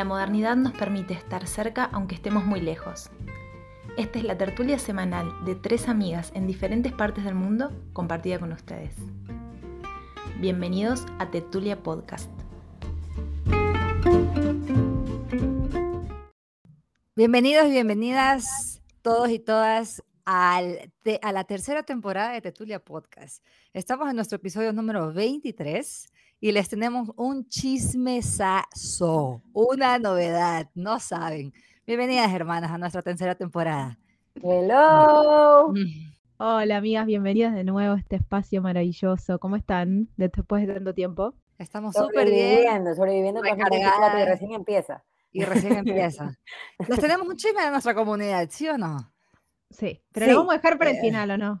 La modernidad nos permite estar cerca aunque estemos muy lejos. Esta es la tertulia semanal de tres amigas en diferentes partes del mundo compartida con ustedes. Bienvenidos a Tertulia Podcast. Bienvenidos y bienvenidas todos y todas al a la tercera temporada de Tetulia Podcast. Estamos en nuestro episodio número 23 y les tenemos un chismesazo, una novedad, no saben. Bienvenidas, hermanas, a nuestra tercera temporada. Hello. Mm. Hola, amigas, bienvenidas de nuevo a este espacio maravilloso. ¿Cómo están después de tanto tiempo? Estamos súper bien. Sobreviviendo, sobreviviendo y recién empieza. Y recién empieza. Les tenemos un chisme de nuestra comunidad, ¿sí o no? Sí, pero lo vamos a dejar para el eh, final, ¿o no?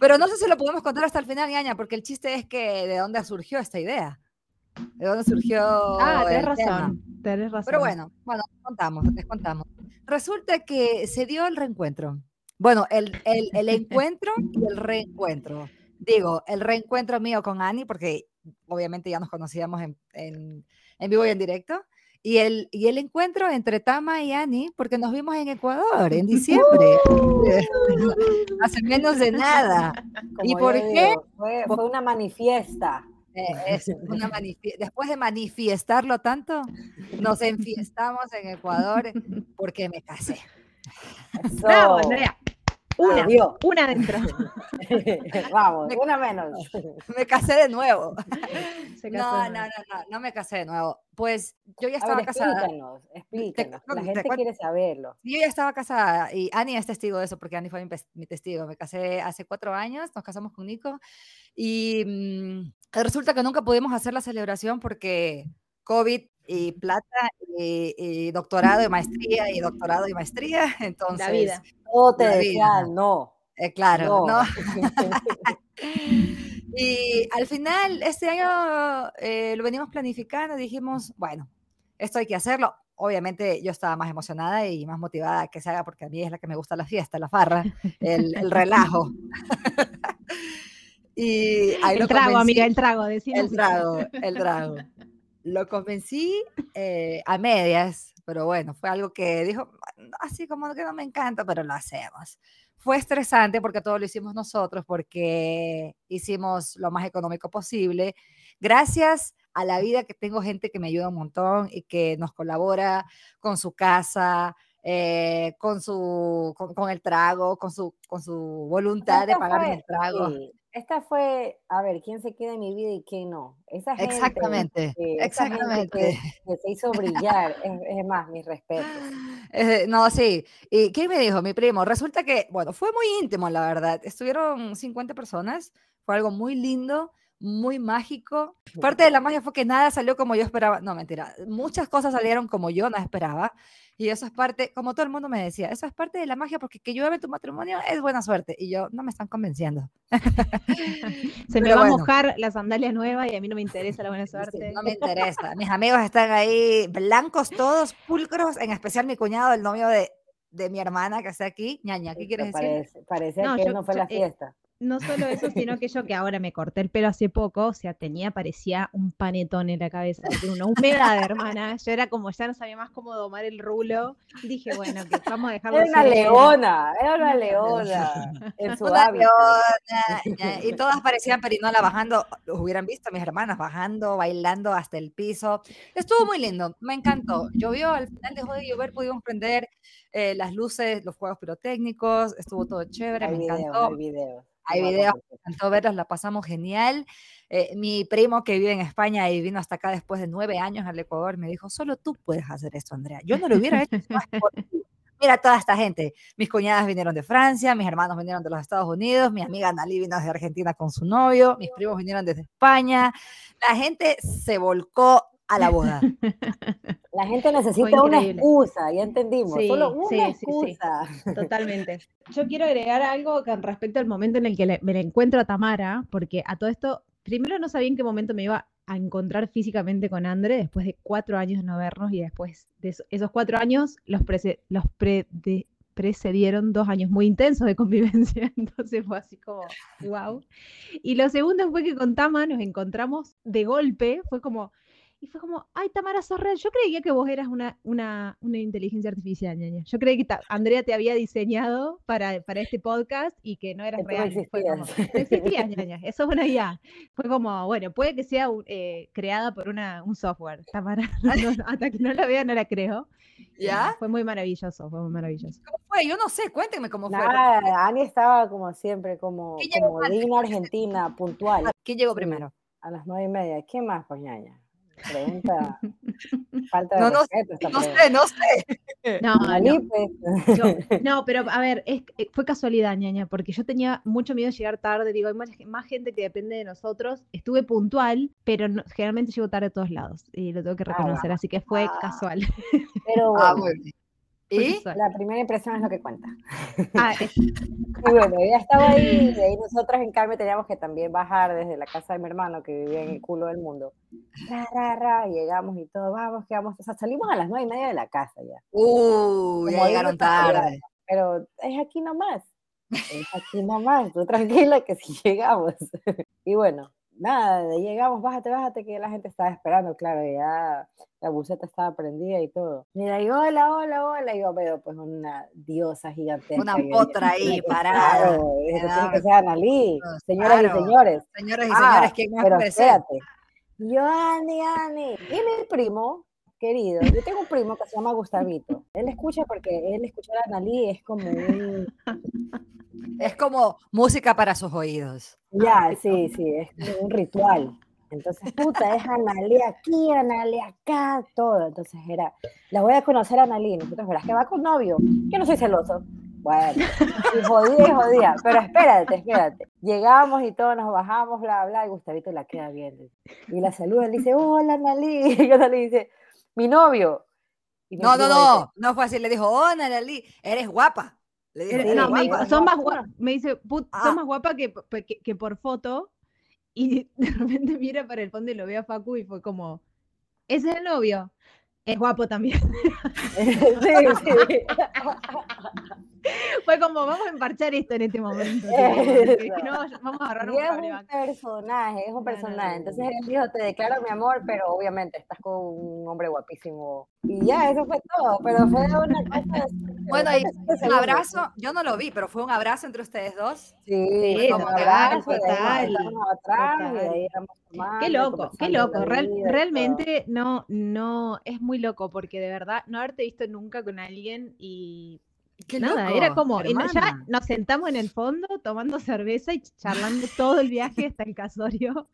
Pero no sé si lo podemos contar hasta el final, Yaña, porque el chiste es que de dónde surgió esta idea. ¿De dónde surgió? Ah, tenés razón, tenés razón. Pero bueno, bueno, contamos, les contamos. Resulta que se dio el reencuentro. Bueno, el, el, el encuentro y el reencuentro. Digo, el reencuentro mío con Ani, porque obviamente ya nos conocíamos en, en, en vivo y en directo. Y el, y el encuentro entre Tama y Ani, porque nos vimos en Ecuador en diciembre, hace menos de nada. ¿Y por qué? fue, una manifiesta. Eh, una Después de manifestarlo tanto, nos enfiestamos en Ecuador porque me casé. Bravo, Andrea. Una, una dentro. Vamos, una menos. Me casé de nuevo. no, no, no, no, no me casé de nuevo. Pues yo ya estaba casada. Explícanos, explícanos. La gente quiere saberlo. Yo ya estaba casada y Ani es testigo de eso porque Ani fue mi, testigo. Me casé hace cuatro años, nos casamos con Nico y mm, resulta que nunca pudimos hacer la celebración porque COVID y plata y, doctorado y maestría y doctorado y maestría. Entonces, la vida. Todo te decía no. Eh, claro, no. y al final, este año eh, lo venimos planificando y dijimos, bueno, esto hay que hacerlo. Obviamente yo estaba más emocionada y más motivada que se haga porque a mí es la que me gusta la fiesta, la farra, el, el relajo. y ahí el trago, amiga, el trago, decimos. El trago, el trago lo convencí eh, a medias, pero bueno, fue algo que dijo, así como que no me encanta, pero lo hacemos. Fue estresante porque todo lo hicimos nosotros, porque hicimos lo más económico posible. Gracias a la vida que tengo gente que me ayuda un montón y que nos colabora con su casa, eh, con, su, con, el trago, con su, con su voluntad de pagar el trago esta fue, a ver, quién se queda en mi vida y quién no. Esa gente, exactamente, exactamente. que, se hizo brillar, es, más, mis respetos. no, sí. ¿Y qué me dijo mi primo? Resulta que, bueno, fue muy íntimo, la verdad. Estuvieron 50 personas, fue algo muy lindo muy mágico. Parte de la magia fue que nada salió como yo esperaba. No, mentira. Muchas cosas salieron como yo no esperaba. Y eso es parte, como todo el mundo me decía, eso es parte de la magia porque que llueve tu matrimonio es buena suerte. Y yo, no me están convenciendo. Se me va a mojar la sandalia nueva y a mí no me interesa la buena suerte. no me interesa. Mis amigos están ahí blancos todos, pulcros, en especial mi cuñado, el novio de, de mi hermana que está aquí. ñaña, ¿qué quieres decir? Parece, que no fue la eh, fiesta no solo eso, sino que yo que ahora me corté el pelo hace poco, o sea, tenía, parecía un panetón en la cabeza, una humedad, hermana. Yo era como, ya no sabía más cómo domar el rulo. Dije, bueno, que vamos a dejarlo. Era una leona, era una leona. en su una leona. Y todas parecían perinola bajando, los hubieran visto mis hermanas bajando, bailando hasta el piso. Estuvo muy lindo, me encantó. Llovió, al final dejó de llover, pudimos prender eh, las luces, los juegos pirotécnicos, estuvo todo chévere, me encantó. Hay hay videos, me encantó verlos, la pasamos genial. Eh, mi primo que vive en España y vino hasta acá después de nueve años al Ecuador me dijo, solo tú puedes hacer esto, Andrea. Yo no lo hubiera hecho. Mira toda esta gente. Mis cuñadas vinieron de Francia, mis hermanos vinieron de los Estados Unidos, mi amiga Nali vino de Argentina con su novio, mis primos vinieron desde España. La gente se volcó a la boda. La gente necesita una excusa, ya entendimos. Solo una excusa. totalmente. Yo quiero agregar algo con respecto al momento en el que me la encuentro a Tamara, porque a todo esto, primero no sabía en qué momento me iba a encontrar físicamente con André después de cuatro años de no vernos y después de esos cuatro años los, los precedieron dos años muy intensos de convivencia, entonces fue así como, wow. Y lo segundo fue que con Tama nos encontramos de golpe, fue como, Y fue como, ay, Tamara Sorrell, yo creía que vos eras una, una, una inteligencia artificial, ñaña. Yo creí que Andrea te había diseñado para, para este podcast y que no eras real. No existías. ñaña. Eso es una IA. Fue como, bueno, puede que sea eh, creada por una, un software, Tamara. hasta que no la vea, no la creo. ¿Ya? Fue muy maravilloso, fue muy maravilloso. ¿Cómo fue? Yo no sé, cuéntenme cómo fue. Ani estaba como siempre, como, como Argentina, puntual. ¿Quién llegó primero? A las nueve y media. ¿Qué más, pues, Pregunta. Falta de no, no, no sé, no sé. No, no. no, pero a ver, es, eh, fue casualidad, ñaña, porque yo tenía mucho miedo de llegar tarde. Digo, hay más, gente que depende de nosotros. Estuve puntual, pero generalmente llego tarde a todos lados. Y lo tengo que ah, reconocer, así que fue ah. casual. Pero ah, bueno. ¿Y? La primera impresión es lo que cuenta. Ah, y bueno, ya estaba ahí, y ahí nosotros en cambio teníamos que también bajar desde la casa de mi hermano que vivía en el culo del mundo. Ra, llegamos y todo, vamos, que vamos, o sea, salimos a las nueve y media de la casa ya. Uh, ya llegaron tarde. Pero es aquí nomás, es aquí nomás, tú tranquila que si llegamos. y bueno, nada, llegamos, bájate, bájate, que la gente estaba esperando, claro, ya la buceta estaba prendida y todo. Mira, y hola, hola, hola, y yo veo pues una diosa gigantesca. Una potra ahí parada. Claro, tiene que ser Analí, señoras y señores. Señoras y ah, señores, ¿quién más pero espérate. Yo, Ani, Ani, y mi primo, querido, yo tengo un primo que se llama Gustavito. Él escucha porque él escuchar a Analí es como un... Es como música para sus oídos. Ya, sí, sí, es como un ritual. Entonces, puta, es Analí aquí, Analí acá, todo. Entonces era, la voy a conocer a Analí. Nosotros, verás que va con novio. Que no soy celoso. Bueno, y jodía y jodía. Pero espérate, espérate. Llegamos y todos nos bajamos, bla, bla, y Gustavito la queda viendo. Y la saluda, le dice, hola, Analí. Y Analí dice, mi novio. no, no, no, no fue así. Le dijo, hola, Analí, eres guapa. Le dije, no, me, dice, son más guapa, me dice, son ah. más guapa que, que, que por foto y de repente mira para el fondo y lo ve a Facu y fue como, ese es el novio. Es guapo también. sí, sí. Fue como, vamos a emparchar esto en este momento. vamos a agarrar un, es un personaje, es un personaje. Entonces él dijo, te declaro mi amor, pero obviamente estás con un hombre guapísimo. Y ya, eso fue todo. Pero fue una cosa... Bueno, y un abrazo, yo no lo vi, pero fue un abrazo entre ustedes dos. Sí, como total, total. Qué loco, qué loco. realmente no, no, es muy loco porque de verdad no haberte visto nunca con alguien y Nada, era como, ya nos sentamos en el fondo tomando cerveza y charlando todo el viaje hasta el casorio.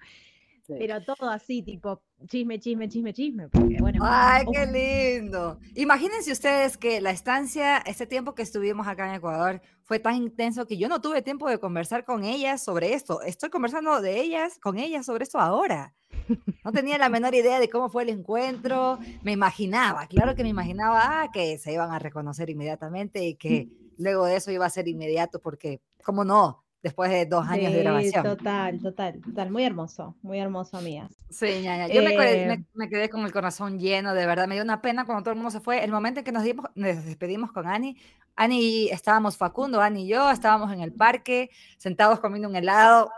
Pero todo así, tipo chisme, chisme, chisme, chisme. bueno, ¡Ay, qué lindo! Imagínense ustedes que la estancia, este tiempo que estuvimos acá en Ecuador, fue tan intenso que yo no tuve tiempo de conversar con ellas sobre esto. Estoy conversando de ellas, con ellas sobre esto ahora. No tenía la menor idea de cómo fue el encuentro. Me imaginaba, claro que me imaginaba ah, que se iban a reconocer inmediatamente y que luego de eso iba a ser inmediato, porque, ¿cómo no? Después de dos años de grabación. Total, total, total. Muy hermoso, muy hermoso, amigas. Sí, ñaña. Yo me, quedé, eh, me, quedé con el corazón lleno, de verdad. Me dio una pena cuando todo el mundo se fue. El momento en que nos, dimos, nos despedimos con Ani, Ani, estábamos Facundo, Ani y yo, estábamos en el parque, sentados comiendo un helado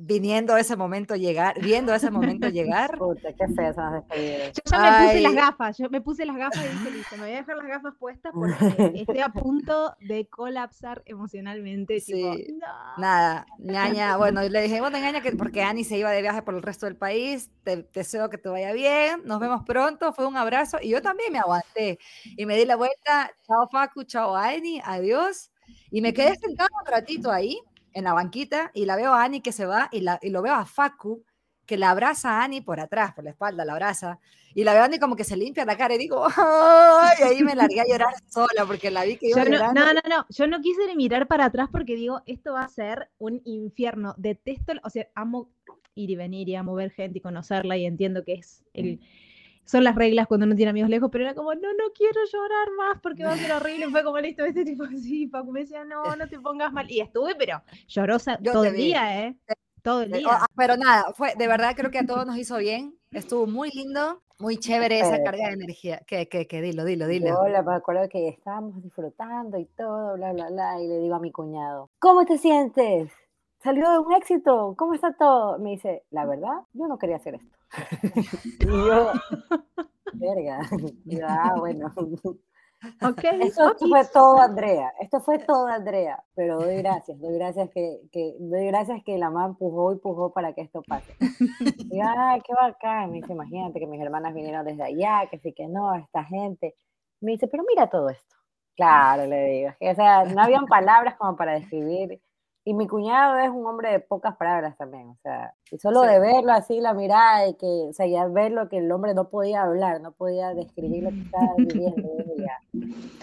viniendo ese momento llegar, viendo ese momento llegar. Puta, qué fea esas despedidas. Yo ya me puse las gafas, yo me puse las gafas y dije, listo, me voy a dejar las gafas puestas porque estoy a punto de colapsar emocionalmente. Sí. Nada, ñaña, bueno, le dije, bueno, ñaña, que porque Ani se iba de viaje por el resto del país, te deseo que te vaya bien, nos vemos pronto, fue un abrazo, y yo también me aguanté, y me di la vuelta, chao Facu, chao Ani, adiós, y me quedé sentado un ratito ahí, en la banquita y la veo a Ani que se va y, la, y lo veo a Facu que la abraza a Ani por atrás, por la espalda, la abraza. Y la veo a Ani como que se limpia la cara y digo, ¡ay! Y ahí me largué a llorar sola porque la vi que iba yo no, no, no, no, yo no quise ni mirar para atrás porque digo, esto va a ser un infierno. Detesto, o sea, amo ir y venir y amo ver gente y conocerla y entiendo que es el son las reglas cuando uno tiene amigos lejos, pero era como, no, no quiero llorar más porque va a ser horrible. Fue como listo, este tipo así, Paco me decía, no, no te pongas mal. Y estuve, pero llorosa todo el día, ¿eh? Todo el día. Pero nada, fue, de verdad creo que a todos nos hizo bien. Estuvo muy lindo, muy chévere esa carga de energía. Que, que, que dilo, dilo, dilo. Hola, me acuerdo que estábamos disfrutando y todo, bla, bla, bla. Y le digo a mi cuñado, ¿cómo te sientes? Salió de un éxito, ¿cómo está todo? Me dice, la verdad, yo no quería hacer esto. y yo, verga, y yo, ah, bueno. Ok, Esto ok. fue todo Andrea, esto fue todo Andrea, pero doy gracias, doy gracias que, que, doy gracias que la mamá empujó y empujó para que esto pase. Y ay, qué bacán, me dice, imagínate que mis hermanas vinieron desde allá, que sí que no, esta gente. Me dice, pero mira todo esto. Claro, le digo, o sea, no habían palabras como para describir. Y mi cuñado es un hombre de pocas palabras también, o sea, y solo Sí. de verlo así, la mirada, de que, o sea, ya verlo que el hombre no podía hablar, no podía describir lo que estaba viviendo.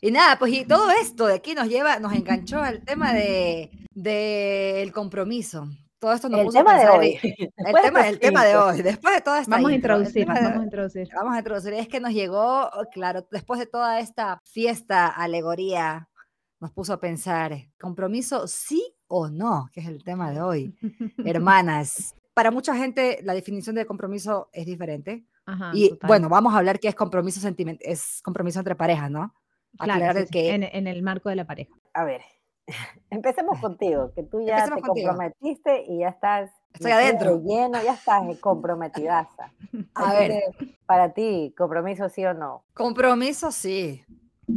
Y nada, pues y todo esto de aquí nos lleva, nos enganchó al tema de del compromiso. Todo esto nos El puso a tema de hoy. El de tema, el tema de hoy, después de toda esta Vamos a intro, el introducir, de- vamos a introducir. Vamos a introducir, es que nos llegó, claro, después de toda esta fiesta, alegoría, nos puso a pensar, ¿compromiso sí o no? Que es el tema de hoy. Hermanas, para mucha gente la definición de compromiso es diferente. Ajá, y total. bueno, vamos a hablar qué es compromiso es compromiso entre parejas, ¿no? Claro, aclarar sí, el sí, que- en, en el marco de la pareja. A ver, empecemos contigo, que tú ya Empecemos te contigo. comprometiste y ya estás Estoy adentro. de lleno, ya estás eh, comprometidaza. A Así ver. que, para ti, compromiso sí o no. Compromiso, sí.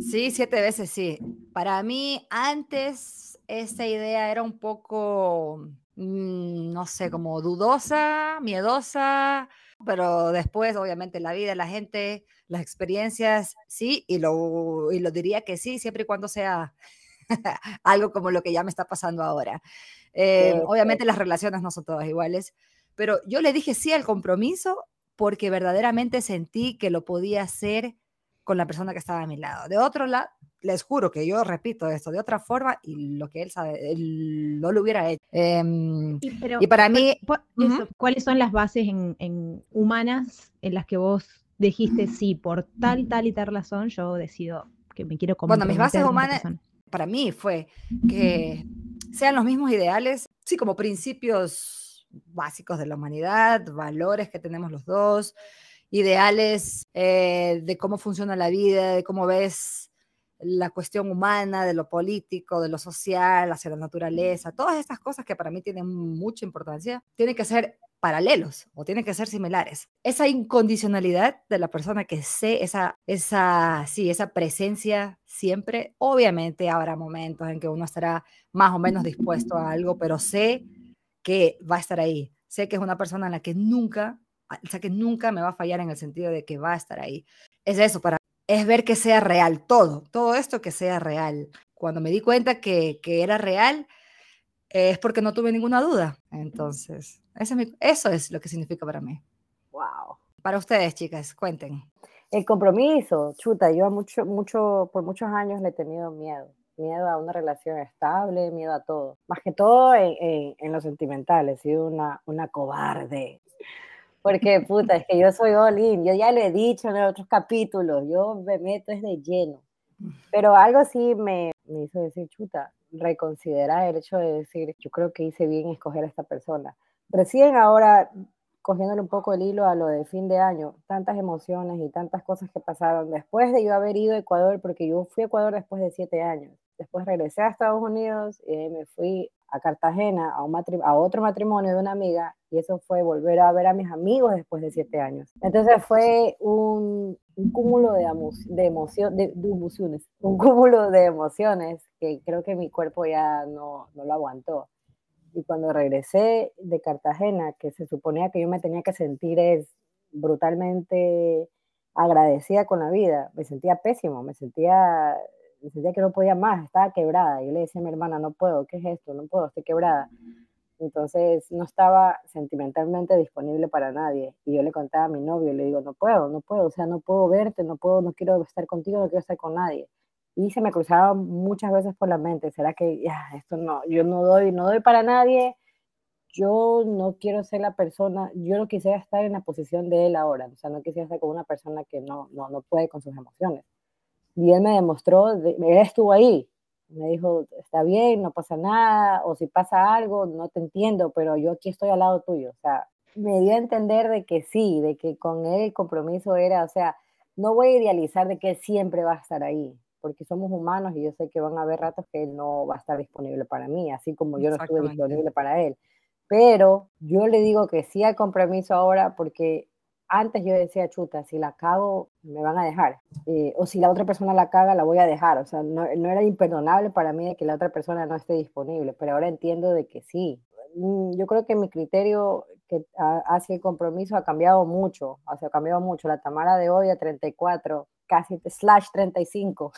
Sí, siete veces sí. Para mí, antes, esa idea era un poco, mm, no sé, como dudosa, miedosa, pero después, obviamente, la vida, la gente, las experiencias, sí, y lo, y lo diría que sí, siempre y cuando sea algo como lo que ya me está pasando ahora. Eh, obviamente las relaciones no son todas iguales, pero yo le dije sí al compromiso porque verdaderamente sentí que lo podía hacer con la persona que estaba a mi lado. De otro lado, les juro que yo repito esto de otra forma y lo que él sabe, él no lo hubiera hecho. Y, pero, y para mí, cu- Ujú. eso, ¿cuáles son las bases en, en humanas en las que vos dijiste sí, por tal, tal y tal razón, yo decido que me quiero Bueno, mis bases comprometer humanas- persona"? para mí fue que sean los mismos ideales, sí, como principios básicos de la humanidad, valores que tenemos los dos, ideales eh, de cómo funciona la vida, de cómo ves la cuestión humana, de lo político, de lo social, hacia la naturaleza, todas estas cosas que para mí tienen mucha importancia, tienen que ser paralelos o tienen que ser similares. Esa incondicionalidad de la persona que sé, esa, esa, sí, esa presencia siempre, obviamente habrá momentos en que uno estará más o menos dispuesto a algo, pero sé que va a estar ahí. Sé que es una persona en la que nunca, o sea, que nunca me va a fallar en el sentido de que va a estar ahí. Es eso, para es ver que sea real todo, todo esto que sea real. Cuando me di cuenta que, que era real, eh, es porque no tuve ninguna duda. Entonces, ese es mi- eso es lo que significa para mí. Wow. Para ustedes, chicas, cuenten. El compromiso, chuta, yo mucho, mucho, por muchos años le he tenido miedo. Miedo a una relación estable, miedo a todo. Más que todo en, en, en lo sentimental, he sido una, una cobarde. Porque, puta, es que yo soy all in. Yo ya lo he dicho en otros capítulos. Yo me meto es de lleno. Pero algo sí me, me hizo decir, chuta, reconsiderar el hecho de decir, yo creo que hice bien escoger a esta persona. Recién ahora, cogiéndole un poco el hilo a lo de fin de año, tantas emociones y tantas cosas que pasaron después de yo haber ido a Ecuador, porque yo fui a Ecuador después de siete años. Después regresé a Estados Unidos y ahí me fui a Cartagena a, un a otro matrimonio de una amiga y eso fue volver a ver a mis amigos después de siete años. Entonces fue un, un cúmulo de, de, emoción, de, de emociones, un cúmulo de emociones que creo que mi cuerpo ya no, no lo aguantó. Y cuando regresé de Cartagena, que se suponía que yo me tenía que sentir es brutalmente agradecida con la vida, me sentía pésimo, me sentía, sentía que no podía más, estaba quebrada. Yo le decía a mi hermana, no puedo, ¿qué es esto? No puedo, estoy quebrada. Entonces no estaba sentimentalmente disponible para nadie. Y yo le contaba a mi novio, le digo, no puedo, no puedo, o sea, no puedo verte, no puedo, no quiero estar contigo, no quiero estar con nadie. Y se me cruzaba muchas veces por la mente, ¿será que ya, esto no, yo no doy, no doy para nadie? Yo no quiero ser la persona, yo no quisiera estar en la posición de él ahora, o sea, no quisiera estar con una persona que no, no, no puede con sus emociones. Y él me demostró, de- él estuvo ahí, me dijo, está bien, no pasa nada, o si pasa algo, no te entiendo, pero yo aquí estoy al lado tuyo. O sea, me dio a entender de que sí, de que con él el compromiso era, o sea, no voy a idealizar de que él siempre va a estar ahí, porque somos humanos y yo sé que van a haber ratos que él no va a estar disponible para mí, así como yo no estuve disponible para él. Pero yo le digo que sí hay compromiso ahora porque antes yo decía, chuta, si la cago, me van a dejar. Eh, o si la otra persona la caga, la voy a dejar. O sea, no, no era imperdonable para mí de que la otra persona no esté disponible, pero ahora entiendo de que sí. Mm, Yo creo que mi criterio que ha- hacia el compromiso ha cambiado mucho, o sea, ha cambiado mucho. La Tamara de hoy a 34, casi slash 35,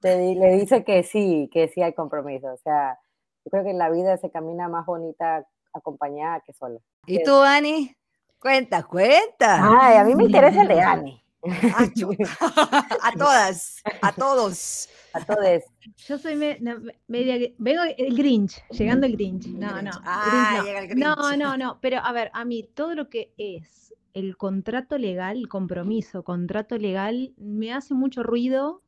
te le dice que sí, que sí hay compromiso. O sea, yo creo que en la vida se camina más bonita acompañada que sola. ¿Y tú, Ani? Cuenta, cuenta. Ay, a mí me interesa el de Ani. Ah, a todas, a todos. A todos. Yo soy me- no, me- media. Vengo el Grinch, llegando el Grinch. No, no. Ah, Grinch llega el no. Grinch. No, no, no. Pero a ver, a mí todo lo que es el contrato legal, el compromiso, contrato legal, me hace mucho ruido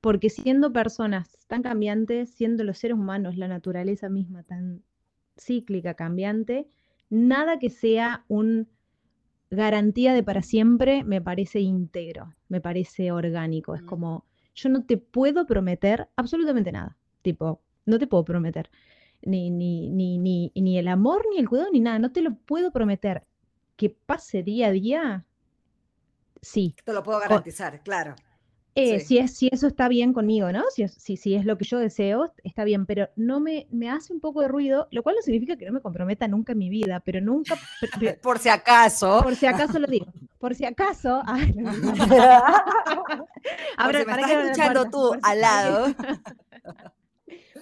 porque siendo personas tan cambiantes, siendo los seres humanos, la naturaleza misma tan cíclica, cambiante, nada que sea un garantía de para siempre me parece íntegro, me parece orgánico. Es Mm. como, yo no te puedo prometer absolutamente nada. Tipo, no te puedo prometer ni, ni, ni, ni, ni el amor, ni el cuidado, ni nada. No te lo puedo prometer. Que pase día a día, sí. Te lo puedo garantizar, claro. Eh, Sí. si, es, si eso está bien conmigo, ¿no? Si es, si, si es lo que yo deseo, está bien, pero no me, me hace un poco de ruido, lo cual no significa que no me comprometa nunca en mi vida, pero nunca, Por si acaso, por si acaso lo digo, por si acaso, ay, no, Abra- si me para estás escuchando tú por al lado.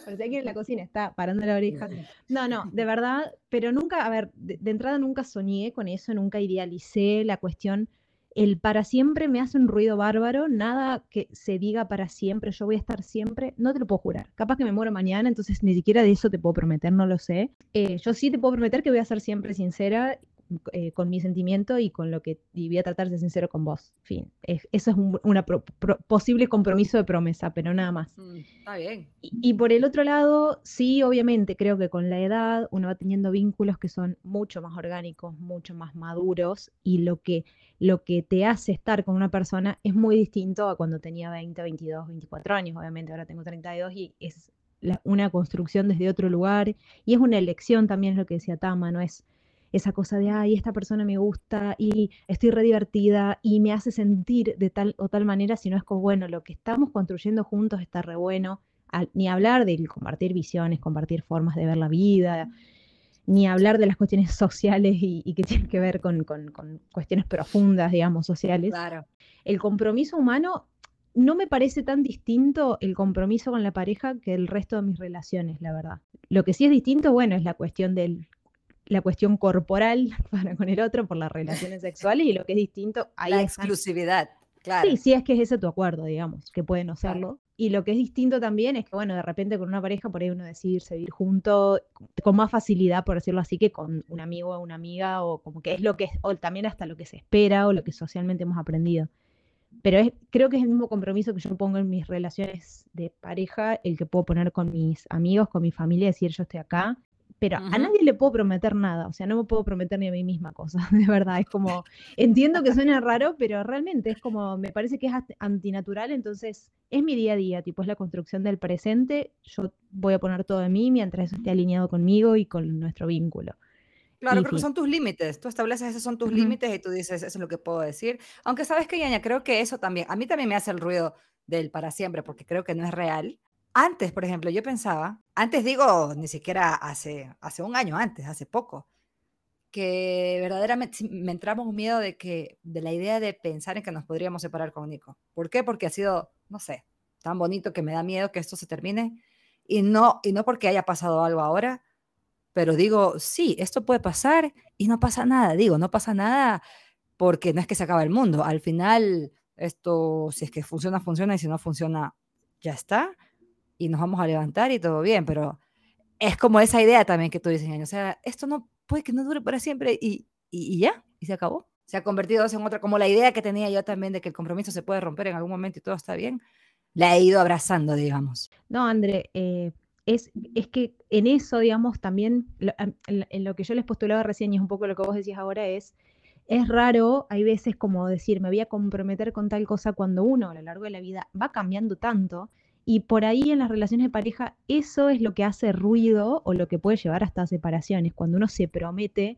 Por si alguien en la cocina está parando la oreja. No, no, de verdad, pero nunca, a ver, de, de entrada nunca soñé con eso, nunca idealicé la cuestión. El para siempre me hace un ruido bárbaro, nada que se diga para siempre, yo voy a estar siempre, no te lo puedo jurar. Capaz que me muero mañana, entonces ni siquiera de eso te puedo prometer, no lo sé. Eh, yo sí te puedo prometer que voy a ser siempre sincera eh, con mi sentimiento y con lo que y voy a tratar de ser sincero con vos. Fin, Es- eso es un una pro- pro- posible compromiso de promesa, pero nada más. Mm, Está bien. Y, y por el otro lado, sí, obviamente, creo que con la edad uno va teniendo vínculos que son mucho más orgánicos, mucho más maduros, y lo que, lo que te hace estar con una persona es muy distinto a cuando tenía 20, 22, 24 años. Obviamente, ahora tengo 32 y es la- una construcción desde otro lugar, y es una elección también, es lo que decía Tama, no es esa cosa de, ay, esta persona me gusta y estoy re divertida y me hace sentir de tal o tal manera, sino es como, bueno, lo que estamos construyendo juntos está re bueno, al- ni hablar del compartir visiones, compartir formas de ver la vida, ni hablar de las cuestiones sociales y, y que tienen que ver con, con- con cuestiones profundas, digamos, sociales. Claro. El compromiso humano no me parece tan distinto el compromiso con la pareja que el resto de mis relaciones, la verdad. Lo que sí es distinto, bueno, es la cuestión del la cuestión corporal para con el otro por las relaciones sexuales y lo que es distinto ahí La están- exclusividad, claro. Sí, sí, es que es ese tu acuerdo, digamos, que pueden no Claro. serlo. Y lo que es distinto también es que, bueno, de repente con una pareja por ahí uno decide irse vivir junto con más facilidad, por decirlo así, que con un amigo o una amiga, o como que es lo que es, o también hasta lo que se espera o lo que socialmente hemos aprendido. Pero es, creo que es el mismo compromiso que yo pongo en mis relaciones de pareja, el que puedo poner con mis amigos, con mi familia, decir yo estoy acá. Pero a nadie le puedo prometer nada, o sea, no me puedo prometer ni a mí misma cosas, de verdad. Es como, entiendo que suena raro, pero realmente es como, me parece que es antinatural, entonces es mi día a día, tipo, es la construcción del presente. Yo voy a poner todo de mí mientras eso esté alineado conmigo y con nuestro vínculo. Claro, Y creo que fin. son tus límites. Tú estableces esos son tus límites y tú dices, eso es lo que puedo decir. Aunque sabes que, Yaña, creo que eso también, a mí también me hace el ruido del para siempre, porque creo que no es real. Antes, por ejemplo, yo pensaba, antes digo, ni siquiera hace, hace un año antes, hace poco, que verdaderamente me entraba un miedo de que, de la idea de pensar en que nos podríamos separar con Nico. ¿Por qué? Porque ha sido, no sé, tan bonito que me da miedo que esto se termine. Y no, y no porque haya pasado algo ahora, pero digo, sí, esto puede pasar y no pasa nada. Digo, no pasa nada porque no es que se acaba el mundo. Al final, esto, si es que funciona, funciona y si no funciona, ya está. Y nos vamos a levantar y todo bien, pero es como esa idea también que tú dices, o sea, esto no puede que no dure para siempre y, y, y ya, y se acabó. Se ha convertido en otra, como la idea que tenía yo también de que el compromiso se puede romper en algún momento y todo está bien, la he ido abrazando, digamos. No, André, eh, es, es que en eso, digamos, también, lo- en lo que yo les postulaba recién y es un poco lo que vos decías ahora, es es raro, hay veces como decir, me voy a comprometer con tal cosa cuando uno a lo largo de la vida va cambiando tanto y por ahí en las relaciones de pareja eso es lo que hace ruido o lo que puede llevar hasta separaciones, cuando uno se promete,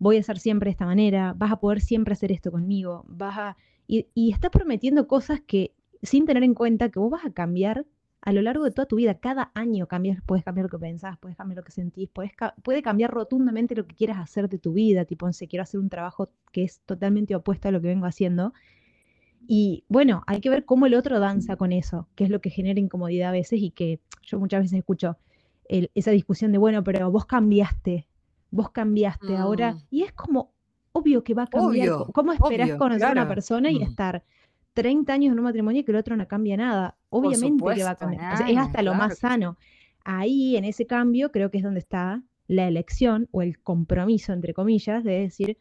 voy a hacer siempre de esta manera, vas a poder siempre hacer esto conmigo, vas a... Y, y estás prometiendo cosas que sin tener en cuenta que vos vas a cambiar a lo largo de toda tu vida, cada año cambias, puedes cambiar lo que pensás, puedes cambiar lo que sentís, puede cambiar rotundamente lo que quieras hacer de tu vida, tipo, no quiero hacer un trabajo que es totalmente opuesto a lo que vengo haciendo. Y bueno, hay que ver cómo el otro danza con eso, que es lo que genera incomodidad a veces y que yo muchas veces escucho esa discusión de, bueno, pero vos cambiaste, vos cambiaste ahora, mm. y es como obvio que va a cambiar. ¿Cómo esperás conocer a una persona y mm. estar 30 años en un matrimonio y que el otro no cambia nada. Obviamente que va a cambiar. es hasta lo más sano. Ahí, en ese cambio, creo que es donde está la elección o el compromiso, entre comillas, de decir,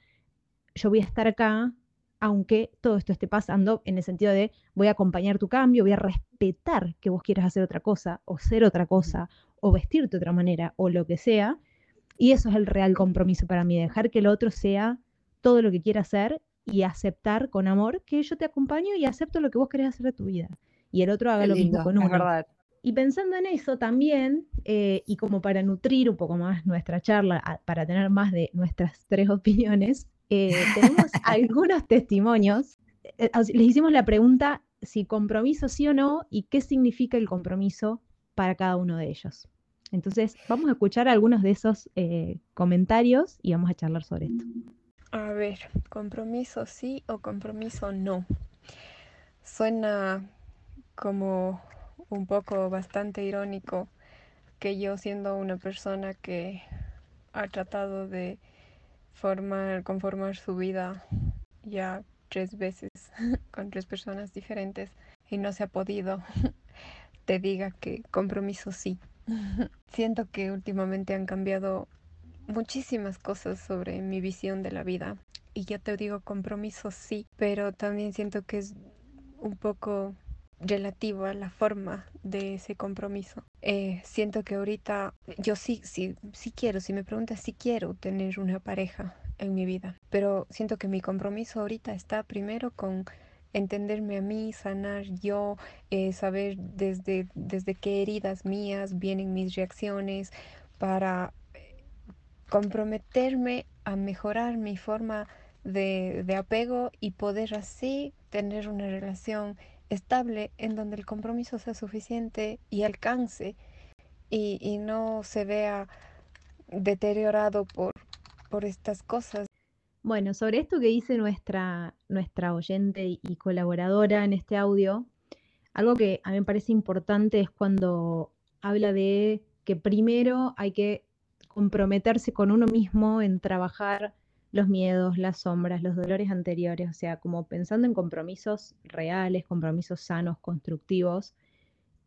yo voy a estar acá, aunque todo esto esté pasando, en el sentido de voy a acompañar tu cambio, voy a respetar que vos quieras hacer otra cosa, o ser otra cosa, o vestirte de otra manera, o lo que sea. Y eso es el real compromiso para mí, dejar que el otro sea todo lo que quiera hacer y aceptar con amor que yo te acompaño y acepto lo que vos querés hacer de tu vida. Y el otro haga lo mismo con uno. verdad. Y pensando en eso también, eh, y como para nutrir un poco más nuestra charla, para tener más de nuestras tres opiniones, eh, tenemos algunos testimonios. Eh, les hicimos la pregunta si compromiso sí o no y qué significa el compromiso para cada uno de ellos. Entonces, vamos a escuchar algunos de esos comentarios y vamos a charlar sobre esto. A ver, compromiso sí o compromiso no. Suena como un poco bastante irónico que yo siendo una persona que ha tratado de formar, conformar su vida ya tres veces con tres personas diferentes y no se ha podido, te diga que compromiso sí. Siento que últimamente han cambiado muchísimas cosas sobre mi visión de la vida. Y yo te digo compromiso sí, pero también siento que es un poco relativo a la forma de ese compromiso. Eh, siento que ahorita yo sí, sí, sí quiero, si me preguntas, sí quiero tener una pareja en mi vida, pero siento que mi compromiso ahorita está primero con entenderme a mí, sanar yo, eh, saber desde, desde qué heridas mías vienen mis reacciones para comprometerme a mejorar mi forma de, apego y poder así tener una relación estable en donde el compromiso sea suficiente y alcance y, no se vea deteriorado por, por estas cosas. Bueno, sobre esto que dice nuestra, nuestra oyente y colaboradora en este audio, algo que a mí me parece importante es cuando habla de que primero hay que comprometerse con uno mismo en trabajar los miedos, las sombras, los dolores anteriores, o sea, como pensando en compromisos reales, compromisos sanos, constructivos.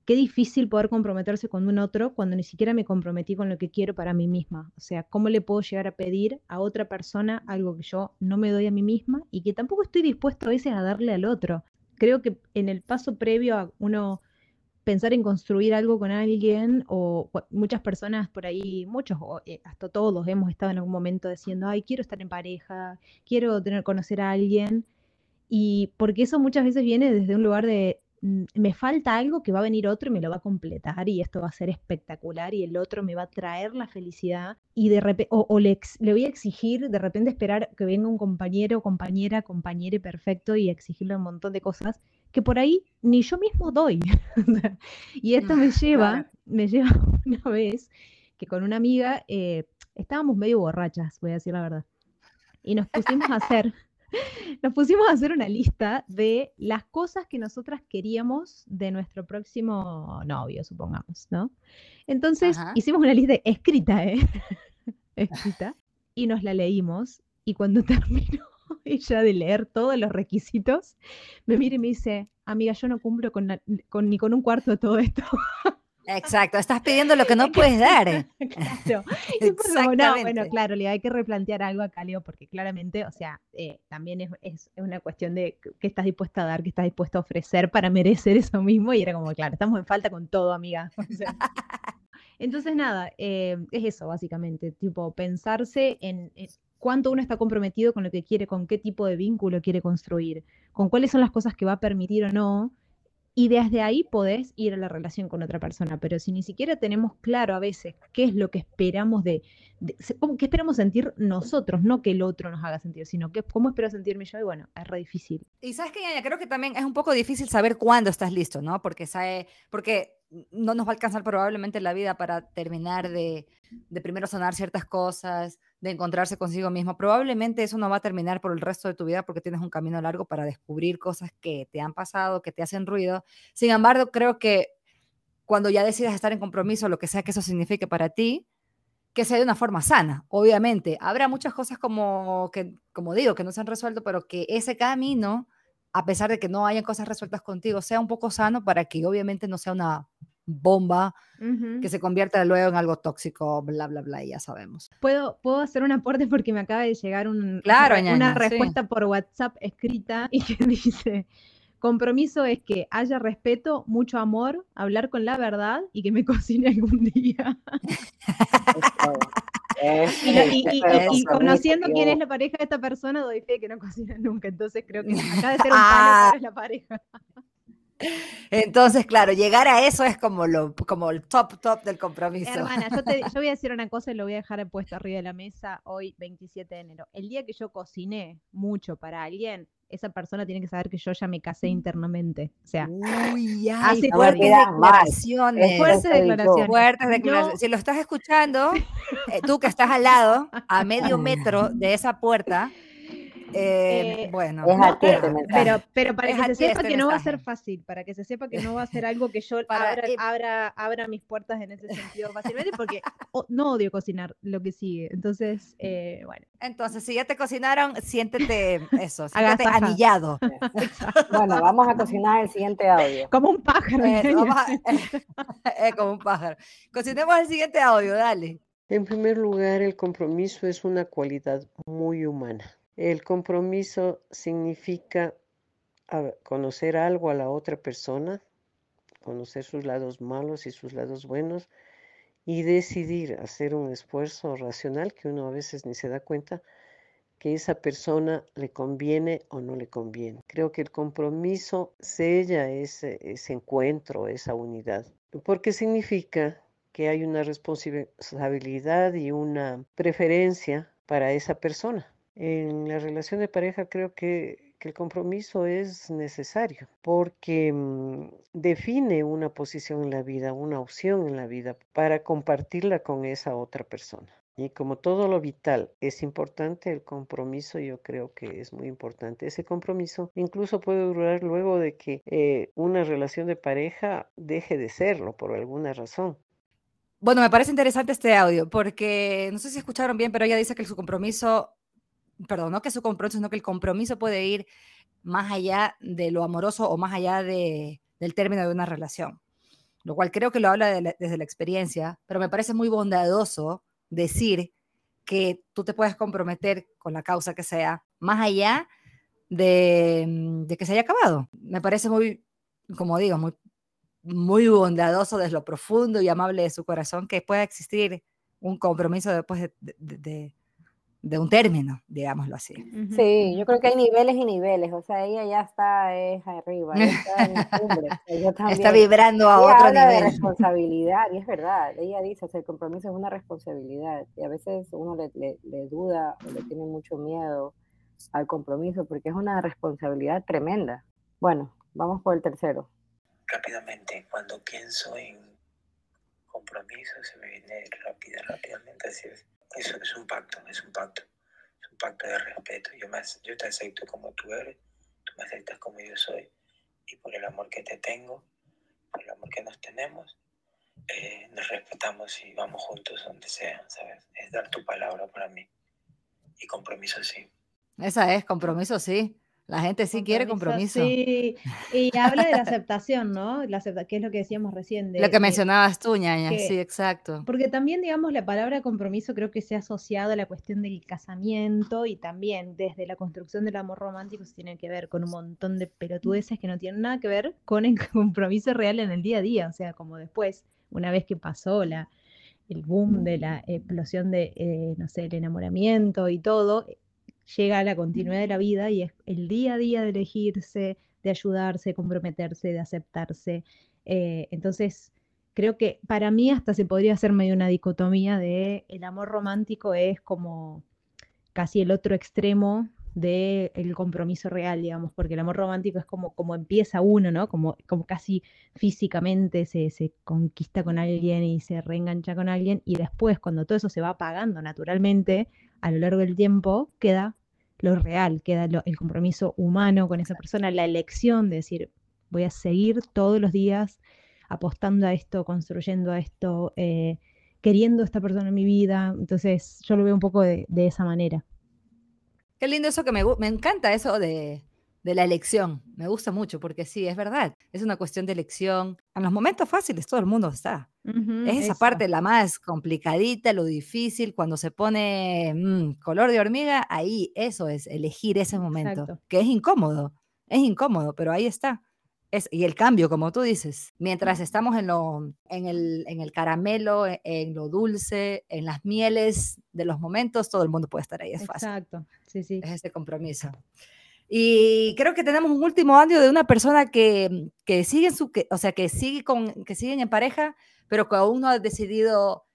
Qué difícil poder comprometerse con un otro cuando ni siquiera me comprometí con lo que quiero para mí misma. O sea, ¿cómo le puedo llegar a pedir a otra persona algo que yo no me doy a mí misma y que tampoco estoy dispuesto a veces a darle al otro? Creo que en el paso previo a uno pensar en construir algo con alguien o muchas personas por ahí, muchos, eh, hasta todos hemos estado en algún momento diciendo, ay, quiero estar en pareja, quiero tener, conocer a alguien. Y porque eso muchas veces viene desde un lugar de, mm, me falta algo que va a venir otro y me lo va a completar y esto va a ser espectacular y el otro me va a traer la felicidad y de repente, o, le, le, voy a exigir de repente esperar que venga un compañero, compañera, compañere perfecto y exigirle un montón de cosas que por ahí ni yo mismo doy. y esto me lleva, me lleva una vez que con una amiga eh, estábamos medio borrachas, voy a decir la verdad. Y nos pusimos a hacer, nos pusimos a hacer una lista de las cosas que nosotras queríamos de nuestro próximo novio, supongamos, ¿no? Entonces hicimos una lista escrita, ¿eh? escrita, y nos la leímos. Y cuando terminó ella de leer todos los requisitos, me mira y me dice, amiga, yo no cumplo con, ni con un cuarto de todo esto. Exacto, estás pidiendo lo que no puedes dar. claro. no, bueno, claro, le hay que replantear algo a Calio porque claramente, o sea, eh, también es, es, una cuestión de qué estás dispuesta a dar, qué estás dispuesta a ofrecer para merecer eso mismo. Y era como, claro, estamos en falta con todo, amiga. entonces, nada, eh, es eso, básicamente, tipo, pensarse en cuánto uno está comprometido con lo que quiere, con qué tipo de vínculo quiere construir, con cuáles son las cosas que va a permitir o no, y desde ahí podés ir a la relación con otra persona. Pero si ni siquiera tenemos claro a veces qué es lo que esperamos de, qué esperamos sentir nosotros, no que el otro nos haga sentir, sino que cómo espero sentirme yo, y bueno, es re difícil. Y sabes que creo que también es un poco difícil saber cuándo estás listo, ¿no? Porque no nos va a alcanzar probablemente la vida para terminar de, de primero sanar ciertas cosas, de encontrarse consigo mismo. Probablemente eso no va a terminar por el resto de tu vida porque tienes un camino largo para descubrir cosas que te han pasado, que te hacen ruido. Sin embargo, creo que cuando ya decidas estar en compromiso, lo que sea que eso signifique para ti, que sea de una forma sana, obviamente. Habrá muchas cosas como, que, como digo, que no se han resuelto, pero que ese camino, a pesar de que no hayan cosas resueltas contigo, sea un poco sano para que obviamente no sea una bomba que se convierta luego en algo tóxico, bla, bla, bla, y ya sabemos. ¿Puedo, puedo hacer un aporte porque me acaba de llegar un, claro, una, respuesta por WhatsApp escrita y que dice, compromiso es que haya respeto, mucho amor, hablar con la verdad y que me cocine algún día. y, conociendo quién es la pareja de esta persona, doy fe que no cocina nunca. Entonces creo que acaba de ser un palo para la pareja. Entonces, claro, llegar a eso es como, lo, como el top, top del compromiso. Hermana, yo, te, yo voy a decir una cosa y lo voy a dejar puesto arriba de la mesa hoy, 27 de enero. El día que yo cociné mucho para alguien, esa persona tiene que saber que yo ya me casé internamente. O sea, Uy, hace fuertes declaraciones. Fuertes declaraciones. Fuertes declaraciones. Si lo estás escuchando, eh, tú que estás al lado, a medio metro de esa puerta, eh, eh, bueno, pero, pero para que se sepa que no va a ser fácil, para que se sepa que no va a ser algo que yo abra, abra, mis puertas en ese sentido fácilmente, porque no odio cocinar lo que sigue. Entonces, eh, bueno. Entonces, si ya te cocinaron, siéntete eso, siéntete anillado. bueno, vamos a cocinar el siguiente audio. Como un pájaro. como un pájaro. Cocinemos el siguiente audio, dale. En primer lugar, el compromiso es una cualidad muy humana el compromiso significa conocer algo a la otra persona, conocer sus lados malos y sus lados buenos y decidir hacer un esfuerzo racional que uno a veces ni se da cuenta que esa persona le conviene o no le conviene. Creo que el compromiso sella ese, ese encuentro, esa unidad, porque significa que hay una responsabilidad y una preferencia para esa persona. En la relación de pareja creo que, el compromiso es necesario porque mm, define una posición en la vida, una opción en la vida para compartirla con esa otra persona. Y como todo lo vital es importante, el compromiso yo creo que es muy importante. Ese compromiso incluso puede durar luego de que eh, una relación de pareja deje de serlo por alguna razón. Bueno, me parece interesante este audio porque no sé si escucharon bien, pero ella dice que su compromiso perdón, no que su compromiso, sino que el compromiso puede ir más allá de lo amoroso o más allá de, del término de una relación. Lo cual creo que lo habla desde la experiencia, pero me parece muy bondadoso decir que tú te puedes comprometer con la causa que sea, más allá de, mm, que se haya acabado. Me parece muy, como digo, muy, bondadoso desde lo profundo y amable de su corazón que pueda existir un compromiso después de de un término, digámoslo así. Sí, yo creo que hay niveles y niveles, o sea, ella ya está es arriba, está en la cumbre. Está vibrando a otro nivel. de responsabilidad, y es verdad, ella dice, el compromiso es una responsabilidad, y a veces uno le, le, duda o le tiene mucho miedo al compromiso, porque es una responsabilidad tremenda. Bueno, vamos por el tercero. Rápidamente, cuando pienso en compromiso, se me viene rápida, rápidamente así es eso es un pacto, es un pacto. Es un pacto de respeto. Yo, más, yo te acepto como tú eres, tú me aceptas como yo soy. Y por el amor que te tengo, por el amor que nos tenemos, eh, nos respetamos y vamos juntos donde sea, ¿sabes? Es dar tu palabra para mí. Y compromiso sí. Esa es, compromiso sí. La gente sí quiere compromiso. Sí, y habla de la aceptación, ¿no? La que es lo que decíamos recién. lo que, mencionabas tú, ñaña, sí, exacto. Porque también, digamos, la palabra compromiso creo que se ha asociado a la cuestión del casamiento y también desde la construcción del amor romántico se tiene que ver con un montón de pelotudeces que no tienen nada que ver con el compromiso real en el día a día, o sea, como después, una vez que pasó la, el boom de la explosión de, eh, no sé, el enamoramiento y todo, llega a la continuidad de la vida y es el día a día de elegirse, de ayudarse, de comprometerse, de aceptarse. Eh, entonces, creo que para mí hasta se podría hacer medio una dicotomía de el amor romántico es como casi el otro extremo del compromiso real, digamos, porque el amor romántico es como, como empieza uno, ¿no? Como, como casi físicamente se, se conquista con alguien y se reengancha con alguien, y después, cuando todo eso se va apagando naturalmente a lo largo del tiempo, queda lo real, queda el compromiso humano con esa persona, la elección de decir, voy a seguir todos los días apostando a esto, construyendo a esto, eh, queriendo a esta persona en mi vida. Entonces, yo lo veo un poco de, esa manera. Qué lindo eso que me, me encanta eso de, de, la elección. Me gusta mucho porque sí, es verdad. Es una cuestión de elección. En los momentos fáciles todo el mundo está. es esa parte la más complicadita, lo difícil, cuando se pone mm, color de hormiga, ahí eso es elegir ese momento, que es incómodo. Es incómodo, pero ahí está y el cambio, como tú dices, mientras estamos en, lo, en, el, en el caramelo, e, en, lo dulce, en las mieles de los momentos, todo el mundo puede estar ahí, es fácil. Exacto, sí, sí. Es ese compromiso. Y creo que tenemos un último audio de una persona que, que sigue en su, que, o sea, que sigue con, que siguen en pareja, pero que aún no ha decidido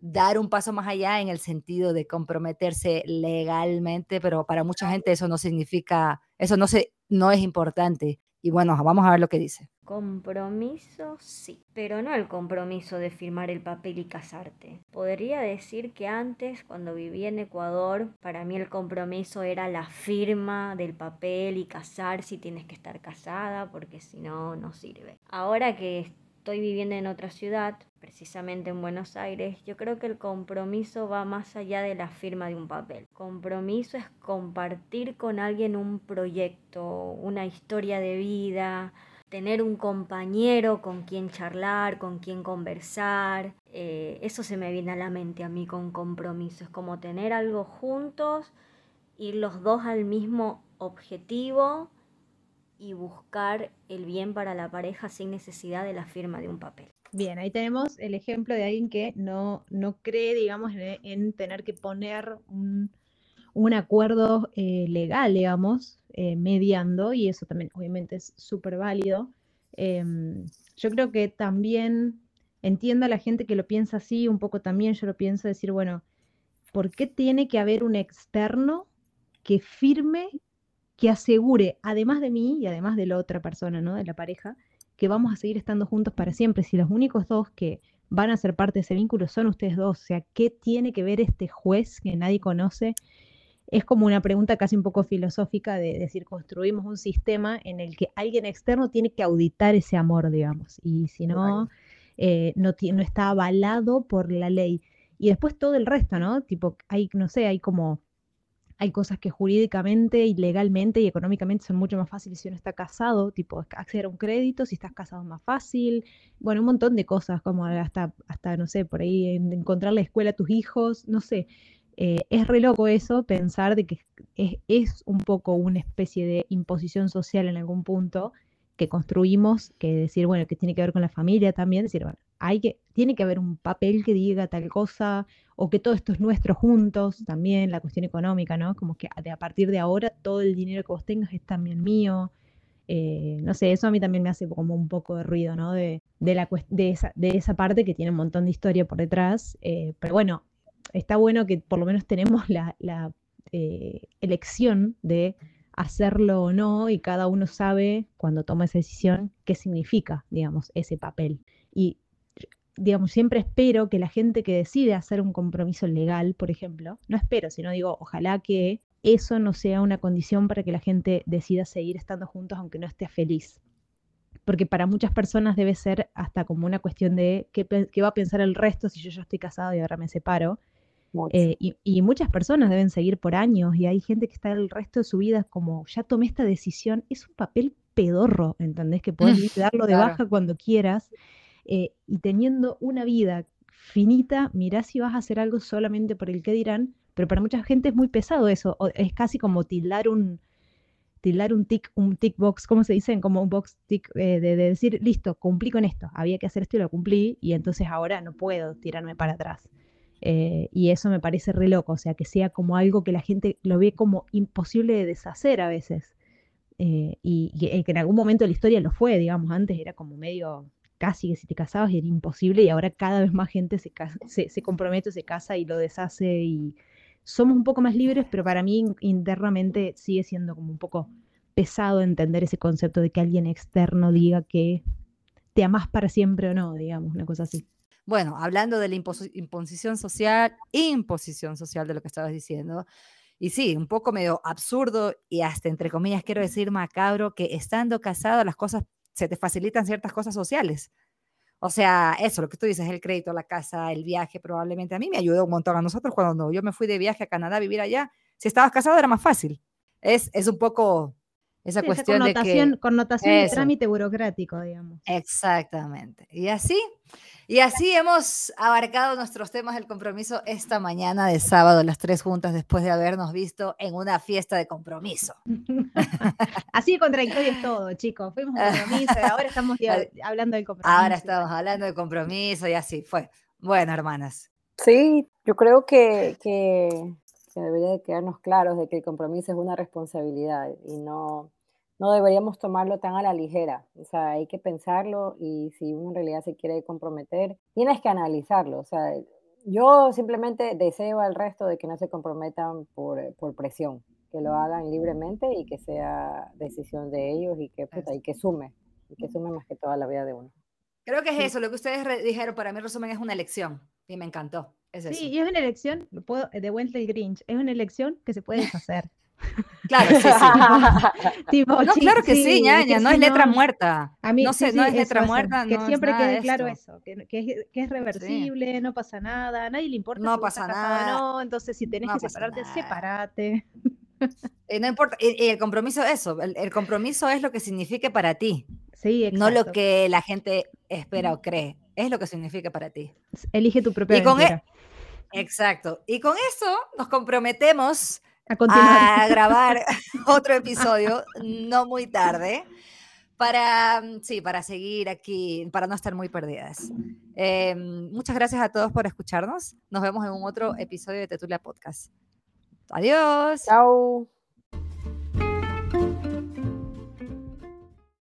dar un paso más allá en el sentido de comprometerse legalmente, pero para mucha gente eso no significa, eso no, se, no es importante. Y bueno, vamos a ver lo que dice. Compromiso sí, pero no el compromiso de firmar el papel y casarte. Podría decir que antes, cuando vivía en Ecuador, para mí el compromiso era la firma del papel y casar si tienes que estar casada, porque si no, no sirve. Ahora que estoy viviendo en otra ciudad, precisamente en Buenos Aires, yo creo que el compromiso va más allá de la firma de un papel. Compromiso es compartir con alguien un proyecto, una historia de vida, tener un compañero con quien charlar, con quien conversar. Eh, eso se me viene a la mente a mí con compromiso. Es como tener algo juntos, ir los dos al mismo objetivo y buscar el bien para la pareja sin necesidad de la firma de un papel. Bien, ahí tenemos el ejemplo de alguien que no, no cree, digamos, en, tener que poner un, acuerdo eh, legal, digamos, eh, mediando, y eso también obviamente es súper válido. Em, yo creo que también entiendo a la gente que lo piensa así, un poco también yo lo pienso decir, bueno, ¿por qué tiene que haber un externo que firme que asegure, además de mí y además de la otra persona, ¿no? De la pareja, que vamos a seguir estando juntos para siempre. Si los únicos dos que van a ser parte de ese vínculo son ustedes dos, o sea, ¿qué tiene que ver este juez que nadie conoce? Es como una pregunta casi un poco filosófica de decir, construimos un sistema en el que alguien externo tiene que auditar ese amor, digamos, y si no, eh, no, no está avalado por la ley. Y después todo el resto, ¿no? Tipo, hay, no sé, hay como hay cosas que jurídicamente y legalmente y económicamente son mucho más fáciles si uno está casado, tipo acceder a un crédito, si estás casado es más fácil, bueno, un montón de cosas, como hasta, hasta no sé, por ahí encontrar la escuela a tus hijos, no sé. Eh, es re loco eso, pensar de que es, es, un poco una especie de imposición social en algún punto que construimos, que decir, bueno, que tiene que ver con la familia también, decir, bueno, hay que, tiene que haber un papel que diga tal cosa, o que todo esto es nuestro juntos, también la cuestión económica, ¿no? Como que a partir de ahora todo el dinero que vos tengas es también mío. Eh, no sé, eso a mí también me hace como un poco de ruido, ¿no? De, de, la, de, esa, de esa parte que tiene un montón de historia por detrás. Eh, pero bueno, está bueno que por lo menos tenemos la, eh, elección de hacerlo o no y cada uno sabe cuando toma esa decisión qué significa, digamos, ese papel. Y digamos, siempre espero que la gente que decide hacer un compromiso legal, por ejemplo, no espero, sino digo, ojalá que eso no sea una condición para que la gente decida seguir estando juntos aunque no esté feliz. Porque para muchas personas debe ser hasta como una cuestión de qué, va a pensar el resto si yo ya estoy casado y ahora me separo. Eh, y, muchas personas deben seguir por años y hay gente que está el resto de su vida como, ya tomé esta decisión, es un papel pedorro, ¿entendés? Que puedes darlo de baja cuando quieras eh, y teniendo una vida finita, mirá si vas a hacer algo solamente por el que dirán, pero para mucha gente es muy pesado eso, es casi como tildar un, tildar un tick, un tick box, ¿cómo se dicen? Como un box tick eh, de, de decir, listo, cumplí con esto, había que hacer esto y lo cumplí, y entonces ahora no puedo tirarme para atrás. Eh, y eso me parece re loco, o sea, que sea como algo que la gente lo ve como imposible de deshacer a veces. Eh, y, y que en algún momento de la historia lo fue, digamos, antes era como medio casi que si te casabas era imposible y ahora cada vez más gente se, se, se compromete, se casa y lo deshace y somos un poco más libres, pero para mí in- internamente sigue siendo como un poco pesado entender ese concepto de que alguien externo diga que te amas para siempre o no, digamos, una cosa así. Bueno, hablando de la imposi- imposición social, imposición social de lo que estabas diciendo, y sí, un poco medio absurdo y hasta entre comillas quiero decir macabro que estando casado las cosas se te facilitan ciertas cosas sociales. O sea, eso, lo que tú dices, el crédito, la casa, el viaje, probablemente a mí me ayudó un montón. A nosotros cuando yo me fui de viaje a Canadá a vivir allá, si estabas casado era más fácil. Es, es un poco esa Sí, esa cuestión de que... connotación, connotación de trámite burocrático, digamos. Exactamente. Y así, y así hemos abarcado nuestros temas del compromiso esta mañana de sábado, las tres juntas, después de habernos visto en una fiesta de compromiso. Así de contradictorio es todo, chicos. Fuimos a un compromiso y ahora estamos hablando del compromiso. Ahora estamos hablando de compromiso y así fue. Bueno, hermanas. Sí, yo creo que, que, que debería de quedarnos claros de que el compromiso es una responsabilidad y no, no deberíamos tomarlo tan a la ligera. O sea, hay que pensarlo y si uno en realidad se quiere comprometer, tienes que analizarlo. O sea, yo simplemente deseo al resto de que no se comprometan por, eh, por presión, que lo hagan libremente y que sea decisión de ellos y que, puta, y que sume, y que sume más que toda la vida de uno. Creo que es eso, lo que ustedes dijeron, para mí resumen es una elección y me encantó. Es eso. Sí, y es una elección, lo puedo, de el Grinch, es una elección que se puede deshacer. Claro, sí, sí. Tipo, No, claro que sí, ñaña, no es letra muerta. A mí, no sí, sé, no es eso, letra eso, muerta, Que no siempre quede de claro esto. eso, que, que es, que es reversible, no pasa nada, a nadie le importa No si pasa nada. no, entonces si tenés No que separarte, nada. separate. Y no importa, y, el compromiso es eso, el, el compromiso es lo que signifique para ti, Sí, no lo exacto. que la gente espera o cree, es lo que significa para ti. Elige tu propia Y con e- aventura. Exacto. Y con eso nos comprometemos A continuar. a grabar otro episodio, no muy tarde, para, sí, para seguir aquí, para no estar muy perdidas. Eh, muchas gracias a todos por escucharnos. Nos vemos en un otro episodio de Tetulia Podcast. Adiós. Chao.